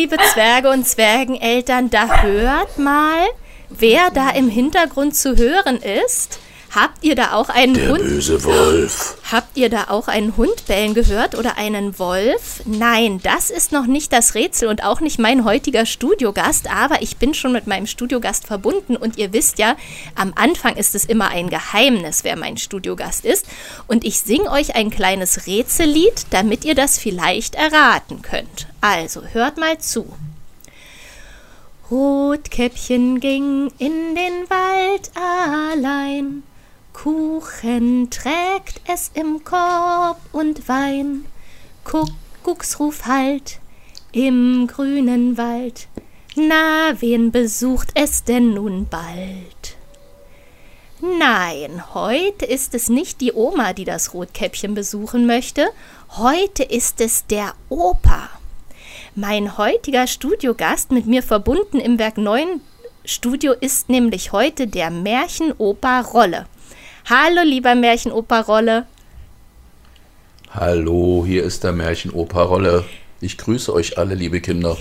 liebe Zwerge und Zwergeneltern, da hört mal, wer da im Hintergrund zu hören ist. Habt ihr da auch einen Der Hund? böse Wolf. Habt ihr da auch einen Hund bellen gehört oder einen Wolf? Nein, das ist noch nicht das Rätsel und auch nicht mein heutiger Studiogast, aber ich bin schon mit meinem Studiogast verbunden und ihr wisst ja, am Anfang ist es immer ein Geheimnis, wer mein Studiogast ist und ich singe euch ein kleines Rätsellied, damit ihr das vielleicht erraten könnt. Also, hört mal zu. Rotkäppchen ging in den Wald allein. Kuchen trägt es im Korb und Wein. Kuckucksruf halt im grünen Wald. Na, wen besucht es denn nun bald? Nein, heute ist es nicht die Oma, die das Rotkäppchen besuchen möchte. Heute ist es der Opa. Mein heutiger Studiogast mit mir verbunden im Werk 9 Studio ist nämlich heute der Märchenoper Rolle. Hallo, lieber Märchenoper Rolle. Hallo, hier ist der Märchenoper Rolle. Ich grüße euch alle, liebe Kinder.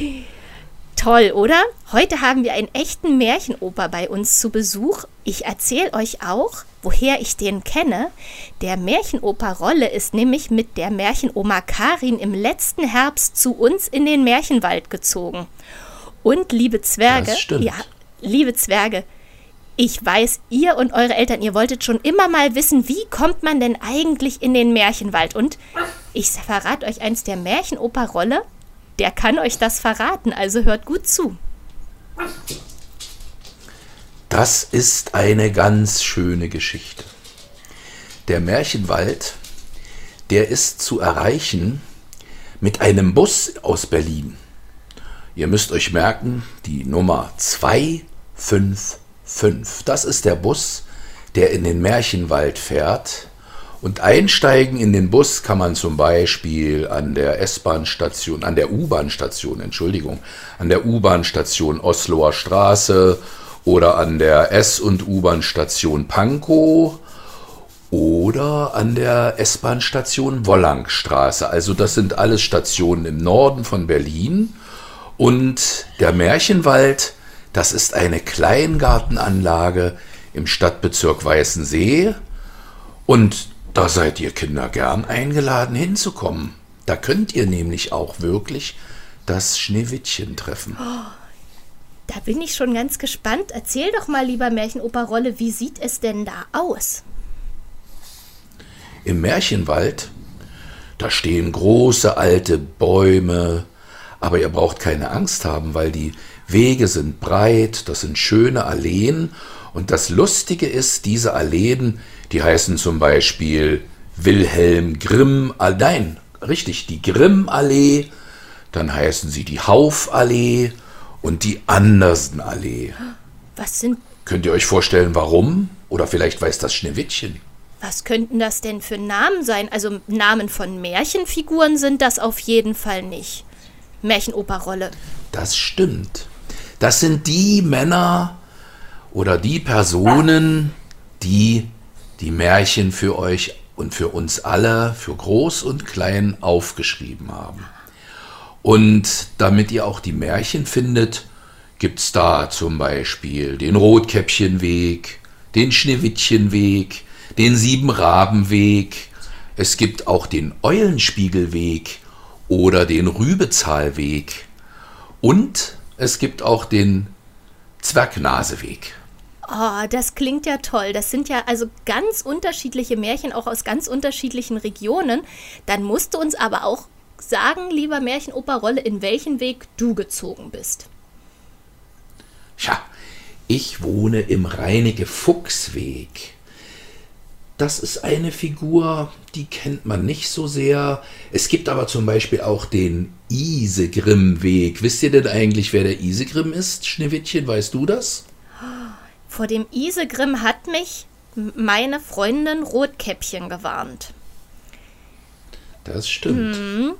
Toll, oder? Heute haben wir einen echten Märchenoper bei uns zu Besuch. Ich erzähle euch auch, woher ich den kenne. Der Märchenoper Rolle ist nämlich mit der Märchenoma Karin im letzten Herbst zu uns in den Märchenwald gezogen. Und liebe Zwerge, ja, liebe Zwerge, ich weiß, ihr und eure Eltern, ihr wolltet schon immer mal wissen, wie kommt man denn eigentlich in den Märchenwald? Und ich verrate euch eins der Märchenoper Rolle, der kann euch das verraten, also hört gut zu. Das ist eine ganz schöne Geschichte. Der Märchenwald, der ist zu erreichen mit einem Bus aus Berlin. Ihr müsst euch merken, die Nummer 255. Das ist der Bus, der in den Märchenwald fährt. Und einsteigen in den Bus kann man zum Beispiel an der S-Bahn-Station, an der U-Bahn-Station, Entschuldigung, an der U-Bahn-Station Osloer Straße oder an der S- und U-Bahn-Station Pankow oder an der S-Bahn-Station Wollangstraße. Also das sind alles Stationen im Norden von Berlin. Und der Märchenwald, das ist eine Kleingartenanlage im Stadtbezirk Weißensee. Und da seid ihr Kinder gern eingeladen hinzukommen. Da könnt ihr nämlich auch wirklich das Schneewittchen treffen. Da bin ich schon ganz gespannt. Erzähl doch mal, lieber Märchenoper Rolle, wie sieht es denn da aus? Im Märchenwald, da stehen große alte Bäume, aber ihr braucht keine Angst haben, weil die Wege sind breit, das sind schöne Alleen und das Lustige ist, diese Alleen, die heißen zum Beispiel Wilhelm Grimm, nein, richtig, die Grimm-Allee, dann heißen sie die Haufallee und die Andersen-Allee. Was sind, Könnt ihr euch vorstellen, warum? Oder vielleicht weiß das Schneewittchen. was könnten das denn für Namen sein? Also Namen von Märchenfiguren sind das auf jeden Fall nicht. Märchenoper Rolle. Das stimmt. Das sind die Männer oder die Personen, die die Märchen für euch und für uns alle, für groß und klein aufgeschrieben haben. Und damit ihr auch die Märchen findet, gibt es da zum Beispiel den Rotkäppchenweg, den Schneewittchenweg, den Siebenrabenweg. Es gibt auch den Eulenspiegelweg oder den Rübezahlweg. Und es gibt auch den Zwergnaseweg. Oh, das klingt ja toll. Das sind ja also ganz unterschiedliche Märchen, auch aus ganz unterschiedlichen Regionen. Dann musst du uns aber auch sagen, lieber Märchenoper Rolle, in welchen Weg du gezogen bist. Tja, ich wohne im Reinecke Fuchsweg. Das ist eine Figur, die kennt man nicht so sehr. Es gibt aber zum Beispiel auch den Isegrimmweg. Wisst ihr denn eigentlich, wer der Isegrimm ist? Schneewittchen, weißt du das? Vor dem Isegrimm hat mich meine Freundin Rotkäppchen gewarnt. Das stimmt.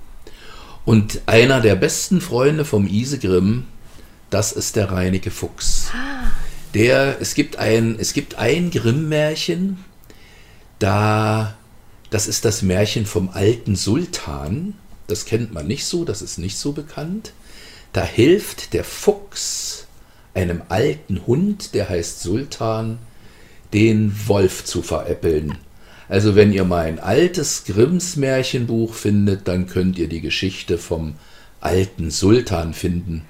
Und einer der besten Freunde vom Isegrimm, das ist der Reinecke Fuchs. Der, es gibt ein, es gibt ein Grimm-Märchen, da, das ist das Märchen vom alten Sultan. Das kennt man nicht so, das ist nicht so bekannt. da hilft der Fuchs einem alten Hund, der heißt Sultan, den Wolf zu veräppeln. Also wenn ihr mal ein altes Grimms Märchenbuch findet, dann könnt ihr die Geschichte vom alten Sultan finden.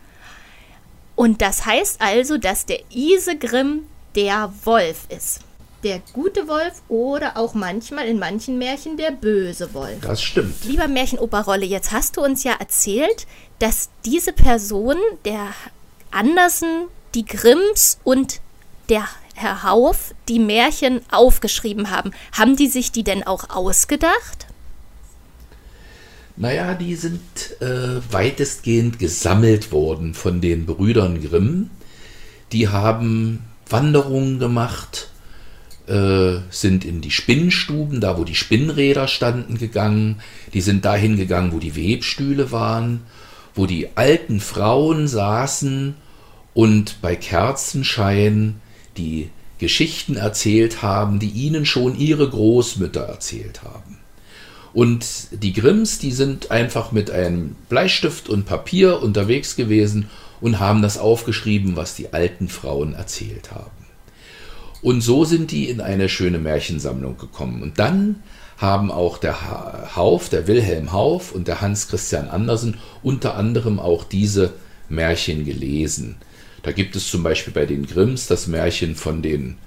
Und das heißt also, dass der Isegrim der Wolf ist. Der gute Wolf oder auch manchmal in manchen Märchen der böse Wolf. Das stimmt. Lieber Märchenoperrolle, jetzt hast du uns ja erzählt, dass diese Person, der Andersen, die Grimms und der Herr Hauf die Märchen aufgeschrieben haben. Haben die sich die denn auch ausgedacht? Naja, die sind äh, weitestgehend gesammelt worden von den Brüdern Grimm. Die haben Wanderungen gemacht, äh, sind in die Spinnstuben, da wo die Spinnräder standen, gegangen. Die sind dahin gegangen, wo die Webstühle waren, wo die alten Frauen saßen und bei Kerzenschein die Geschichten erzählt haben, die ihnen schon ihre Großmütter erzählt haben. Und die Grimms, die sind einfach mit einem Bleistift und Papier unterwegs gewesen und haben das aufgeschrieben, was die alten Frauen erzählt haben. Und so sind die in eine schöne Märchensammlung gekommen. Und dann haben auch der Hauf, der Wilhelm Hauf und der Hans Christian Andersen unter anderem auch diese Märchen gelesen. Da gibt es zum Beispiel bei den Grimms das Märchen von den,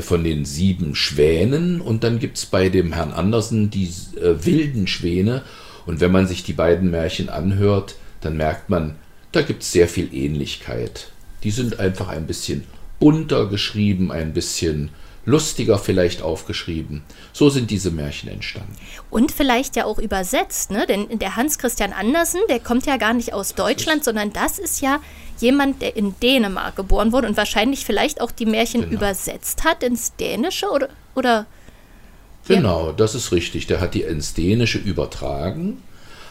von den sieben Schwänen und dann gibt es bei dem Herrn Andersen die äh, wilden Schwäne. Und wenn man sich die beiden Märchen anhört, dann merkt man, da gibt es sehr viel Ähnlichkeit. Die sind einfach ein bisschen bunter geschrieben, ein bisschen lustiger vielleicht aufgeschrieben. So sind diese Märchen entstanden. Und vielleicht ja auch übersetzt, ne? Denn der Hans Christian Andersen, der kommt ja gar nicht aus Deutschland, sondern das ist ja jemand, der in Dänemark geboren wurde und wahrscheinlich vielleicht auch die Märchen genau. übersetzt hat ins Dänische oder oder Genau, das ist richtig. Der hat die ins Dänische übertragen,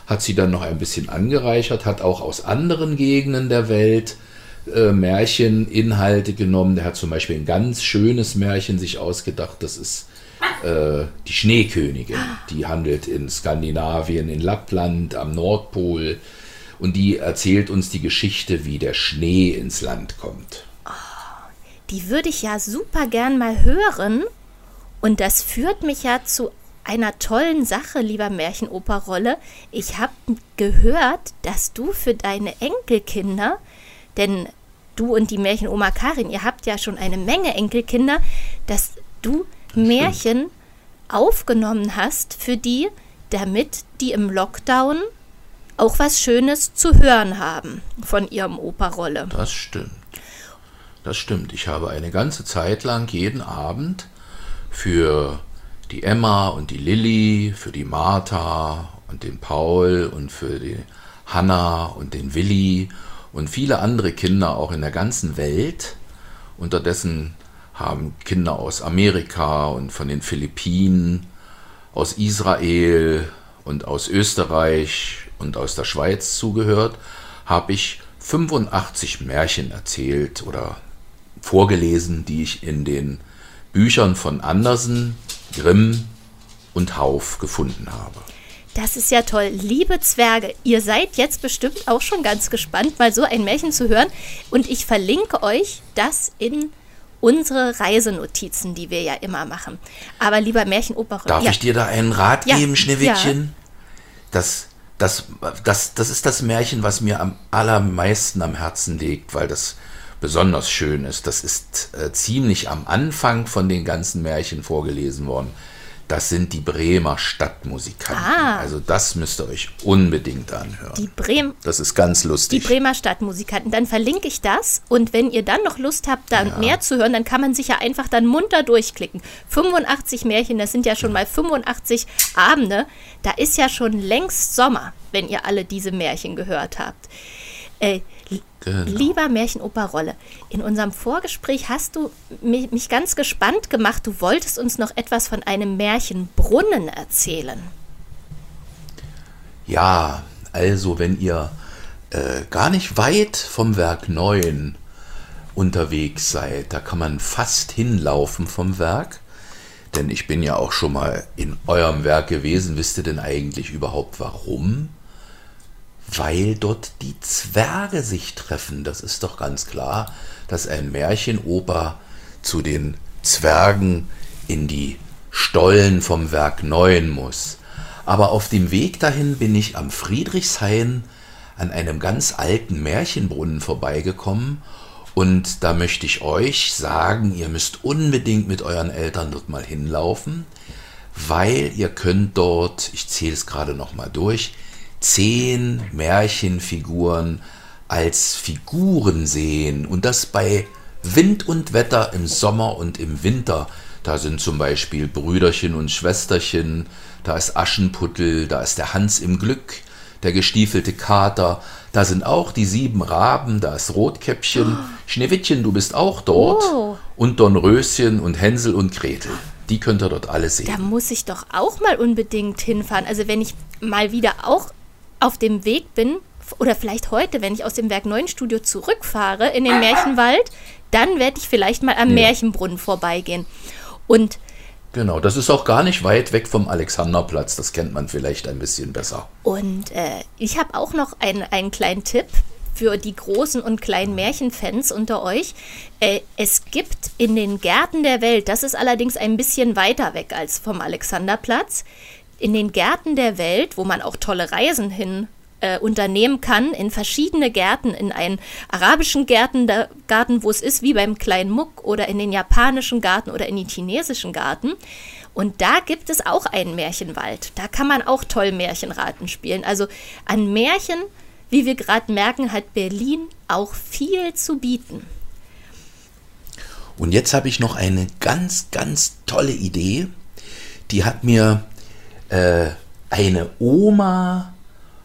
hat sie dann noch ein bisschen angereichert, hat auch aus anderen Gegenden der Welt äh, Märcheninhalte genommen. Der hat zum Beispiel ein ganz schönes Märchen sich ausgedacht. Das ist äh, die Schneekönigin. Die handelt in Skandinavien, in Lappland, am Nordpol. Und die erzählt uns die Geschichte, wie der Schnee ins Land kommt. Oh, die würde ich ja super gern mal hören. Und das führt mich ja zu einer tollen Sache, lieber Märchenoperrolle. Ich habe gehört, dass du für deine Enkelkinder denn du und die Märchenoma Karin, ihr habt ja schon eine Menge Enkelkinder, dass du Märchen aufgenommen hast für die, damit die im Lockdown auch was Schönes zu hören haben von ihrem Operrolle. Das stimmt. Das stimmt. Ich habe eine ganze Zeit lang jeden Abend für die Emma und die Lilly, für die Martha und den Paul und für die Hanna und den Willi und viele andere Kinder auch in der ganzen Welt. Unterdessen haben Kinder aus Amerika und von den Philippinen, aus Israel und aus Österreich und aus der Schweiz zugehört, habe ich 85 Märchen erzählt oder vorgelesen, die ich in den Büchern von Andersen, Grimm und Hauf gefunden habe. Das ist ja toll. Liebe Zwerge, ihr seid jetzt bestimmt auch schon ganz gespannt, mal so ein Märchen zu hören. Und ich verlinke euch das in unsere Reisenotizen, die wir ja immer machen. Aber lieber Märchenoper... Darf ja. ich dir da einen Rat ja. geben, Schneewittchen? Ja. Das, das, das, das ist das Märchen, was mir am allermeisten am Herzen liegt, weil das besonders schön ist. Das ist äh, ziemlich am Anfang von den ganzen Märchen vorgelesen worden das sind die Bremer Stadtmusikanten. Ah. Also das müsst ihr euch unbedingt anhören. Die Bremen. Das ist ganz lustig. Die Bremer Stadtmusikanten. Dann verlinke ich das und wenn ihr dann noch Lust habt, da ja. mehr zu hören, dann kann man sich ja einfach dann munter durchklicken. 85 Märchen, das sind ja schon mal 85 Abende. Da ist ja schon längst Sommer, wenn ihr alle diese Märchen gehört habt. Äh, Genau. Lieber Märchenoperrolle, in unserem Vorgespräch hast du mich ganz gespannt gemacht. Du wolltest uns noch etwas von einem Märchenbrunnen erzählen. Ja, also wenn ihr äh, gar nicht weit vom Werk 9 unterwegs seid, da kann man fast hinlaufen vom Werk. Denn ich bin ja auch schon mal in eurem Werk gewesen. Wisst ihr denn eigentlich überhaupt warum? Weil dort die Zwerge sich treffen. Das ist doch ganz klar, dass ein Märchenoper zu den Zwergen in die Stollen vom Werk Neuen muss. Aber auf dem Weg dahin bin ich am Friedrichshain an einem ganz alten Märchenbrunnen vorbeigekommen und da möchte ich euch sagen, ihr müsst unbedingt mit euren Eltern dort mal hinlaufen, weil ihr könnt dort, ich zähle es gerade noch mal durch, zehn Märchenfiguren als Figuren sehen und das bei Wind und Wetter im Sommer und im Winter. Da sind zum Beispiel Brüderchen und Schwesterchen, da ist Aschenputtel, da ist der Hans im Glück, der gestiefelte Kater, da sind auch die sieben Raben, da ist Rotkäppchen, oh. Schneewittchen, du bist auch dort oh. und Dornröschen und Hänsel und Gretel. Die könnt ihr dort alle sehen. Da muss ich doch auch mal unbedingt hinfahren. Also wenn ich mal wieder auch auf dem Weg bin, oder vielleicht heute, wenn ich aus dem Werk 9 Studio zurückfahre in den Märchenwald, dann werde ich vielleicht mal am ja. Märchenbrunnen vorbeigehen. Und Genau, das ist auch gar nicht weit weg vom Alexanderplatz. Das kennt man vielleicht ein bisschen besser. Und äh, ich habe auch noch ein, einen kleinen Tipp für die großen und kleinen Märchenfans unter euch. Äh, es gibt in den Gärten der Welt, das ist allerdings ein bisschen weiter weg als vom Alexanderplatz, in den Gärten der Welt, wo man auch tolle Reisen hin äh, unternehmen kann, in verschiedene Gärten, in einen arabischen Gärten, da, Garten, wo es ist wie beim kleinen Muck oder in den japanischen Garten oder in den chinesischen Garten. Und da gibt es auch einen Märchenwald. Da kann man auch toll Märchenraten spielen. Also an Märchen, wie wir gerade merken, hat Berlin auch viel zu bieten. Und jetzt habe ich noch eine ganz, ganz tolle Idee. Die hat mir äh, eine Oma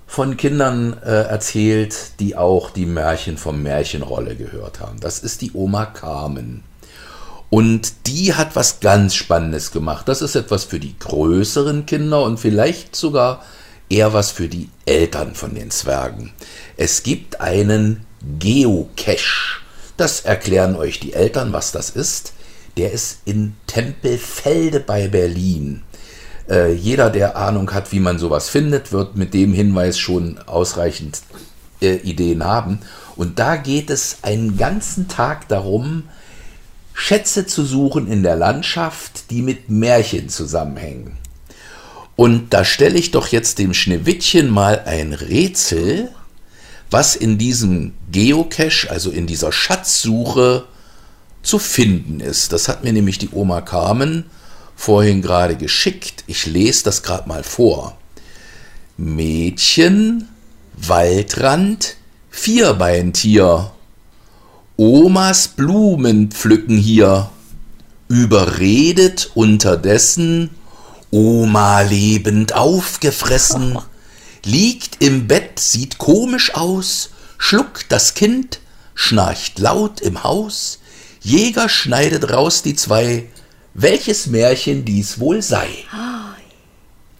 von Kindern äh, erzählt, die auch die Märchen vom Märchenrolle gehört haben. Das ist die Oma Carmen. Und die hat was ganz Spannendes gemacht. Das ist etwas für die größeren Kinder und vielleicht sogar eher was für die Eltern von den Zwergen. Es gibt einen Geocache. Das erklären euch die Eltern, was das ist. Der ist in Tempelfelde bei Berlin. Äh, jeder, der Ahnung hat, wie man sowas findet, wird mit dem Hinweis schon ausreichend äh, Ideen haben. Und da geht es einen ganzen Tag darum, Schätze zu suchen in der Landschaft, die mit Märchen zusammenhängen. Und da stelle ich doch jetzt dem Schneewittchen mal ein Rätsel, was in diesem Geocache, also in dieser Schatzsuche, zu finden ist. Das hat mir nämlich die Oma Carmen vorhin gerade geschickt. Ich lese das gerade mal vor. Mädchen, Waldrand, Vierbeintier. Omas Blumen pflücken hier. Überredet unterdessen, Oma lebend aufgefressen, liegt im Bett, sieht komisch aus, schluckt das Kind, schnarcht laut im Haus, Jäger schneidet raus die zwei, welches Märchen dies wohl sei.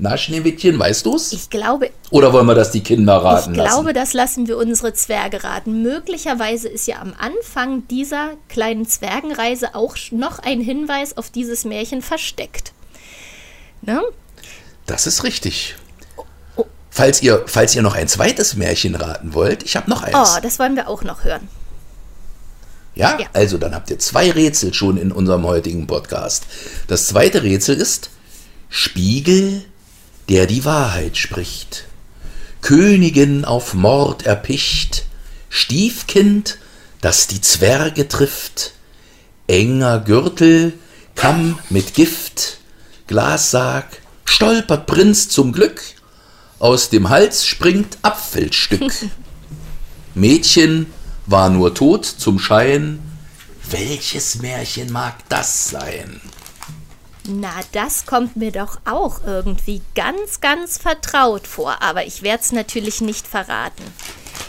Na, Schneewittchen, weißt du's? Ich glaube. Oder wollen wir das die Kinder raten lassen? Ich glaube, das lassen wir unsere Zwerge raten. Möglicherweise ist ja am Anfang dieser kleinen Zwergenreise auch noch ein Hinweis auf dieses Märchen versteckt. Ne? Das ist richtig. Falls ihr, falls ihr noch ein zweites Märchen raten wollt, ich habe noch eins. Oh, das wollen wir auch noch hören. Ja? ja? Also dann habt ihr zwei Rätsel schon in unserem heutigen Podcast. Das zweite Rätsel ist Spiegel, der die Wahrheit spricht. Königin auf Mord erpicht, Stiefkind, das die Zwerge trifft, enger Gürtel, Kamm mit Gift, Glassarg, stolpert Prinz zum Glück, aus dem Hals springt Apfelstück. Mädchen war nur tot zum Schein. Welches Märchen mag das sein? Na, das kommt mir doch auch irgendwie ganz, ganz vertraut vor, aber ich werde es natürlich nicht verraten.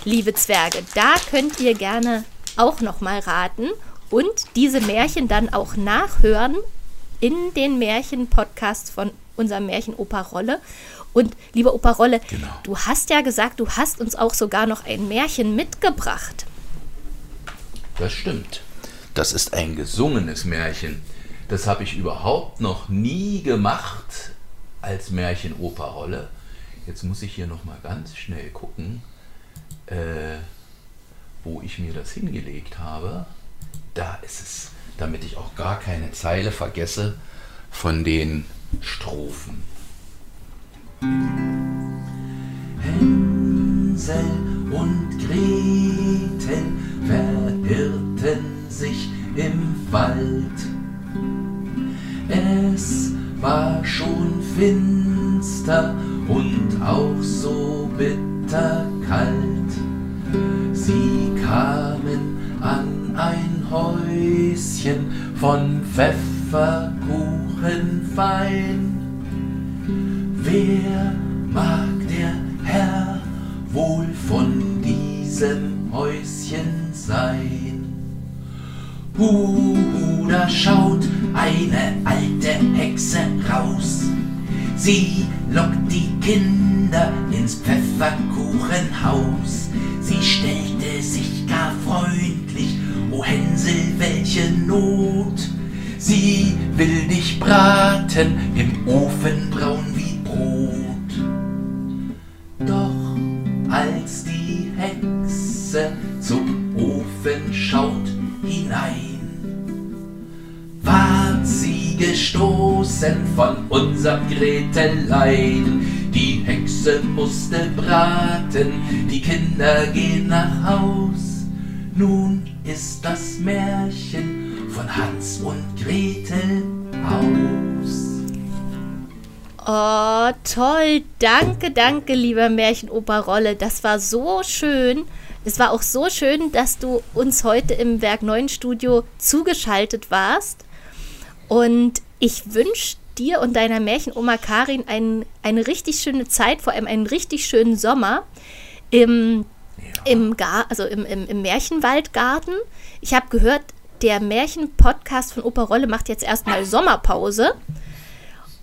Liebe Zwerge, da könnt ihr gerne auch noch mal raten und diese Märchen dann auch nachhören in den Märchen-Podcasts von unserem Märchenoper Rolle. Und lieber Opa Rolle, genau. du hast ja gesagt, du hast uns auch sogar noch ein Märchen mitgebracht. Das stimmt. Das ist ein gesungenes Märchen. Das habe ich überhaupt noch nie gemacht als Märchenoperrolle. Jetzt muss ich hier noch mal ganz schnell gucken. äh, wo ich mir das hingelegt habe. Da ist es, damit ich auch gar keine Zeile vergesse von den Strophen. Hänsel und finster und auch so bitterkalt. Sie kamen an ein Häuschen von Pfefferkuchen fein. Wer mag der Herr wohl von diesem Häuschen sein? Huhu, da schaut eine alte Hexe raus. Sie lockt die Kinder ins Pfefferkuchenhaus. Sie stellte sich gar freundlich, o Hänsel, welche Not. Sie will dich braten, im Ofen braun wie Brot. Doch als die Hexe zum Ofen schaut hinein, gestoßen von unserem Gretelein. Die Hexe musste braten, die Kinder gehen nach Haus. Nun ist das Märchen von Hans und Gretel aus. Oh, toll. Danke, danke, lieber Märchenoper Rolle. Das war so schön. Es war auch so schön, dass du uns heute im Werk 9 Studio zugeschaltet warst. Und ich wünsche dir und deiner Märchenoma Karin ein, eine richtig schöne Zeit, vor allem einen richtig schönen Sommer im, ja. im, Gar, also im, im, im Märchenwaldgarten. Ich habe gehört, der Märchenpodcast von Opa Rolle macht jetzt erstmal Sommerpause.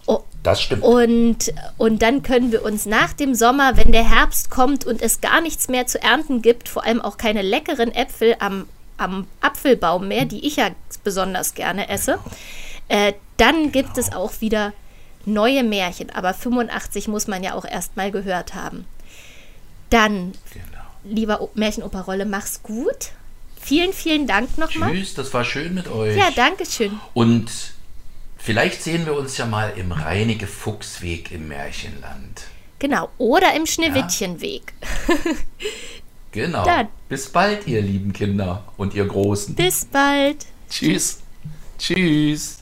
Oh, das stimmt. Und, und dann können wir uns nach dem Sommer, wenn der Herbst kommt und es gar nichts mehr zu ernten gibt, vor allem auch keine leckeren Äpfel am, am Apfelbaum mehr, die ich ja besonders gerne esse, äh, dann gibt genau. es auch wieder neue Märchen. Aber 85 muss man ja auch erstmal gehört haben. Dann, genau. lieber Märchenoperrolle, mach's gut. Vielen, vielen Dank nochmal. Tschüss, das war schön mit euch. Ja, danke schön. Und vielleicht sehen wir uns ja mal im Reinige Fuchsweg im Märchenland. Genau, oder im Schneewittchenweg. Ja. genau. Dann. Bis bald, ihr lieben Kinder und ihr Großen. Bis bald. Tschüss. Tschüss.